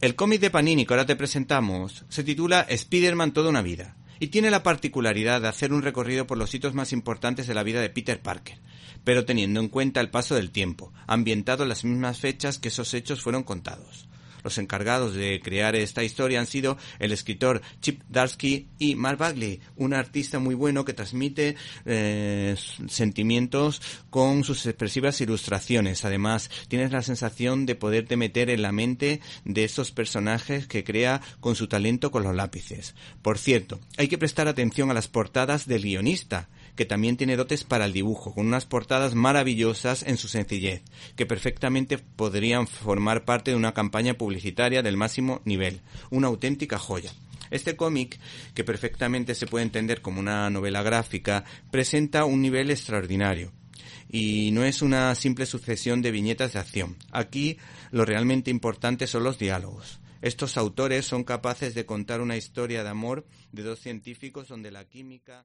El cómic de Panini que ahora te presentamos se titula Spider-Man toda una vida y tiene la particularidad de hacer un recorrido por los hitos más importantes de la vida de Peter Parker, pero teniendo en cuenta el paso del tiempo, ambientado en las mismas fechas que esos hechos fueron contados. Los encargados de crear esta historia han sido el escritor Chip Darsky y Mark Bagley, un artista muy bueno que transmite eh, sentimientos con sus expresivas ilustraciones. Además, tienes la sensación de poderte meter en la mente de esos personajes que crea con su talento con los lápices. Por cierto, hay que prestar atención a las portadas del guionista, que también tiene dotes para el dibujo, con unas portadas maravillosas en su sencillez, que perfectamente podrían formar parte de una campaña publicitaria del máximo nivel, una auténtica joya. Este cómic, que perfectamente se puede entender como una novela gráfica, presenta un nivel extraordinario y no es una simple sucesión de viñetas de acción. Aquí lo realmente importante son los diálogos. Estos autores son capaces de contar una historia de amor de dos científicos donde la química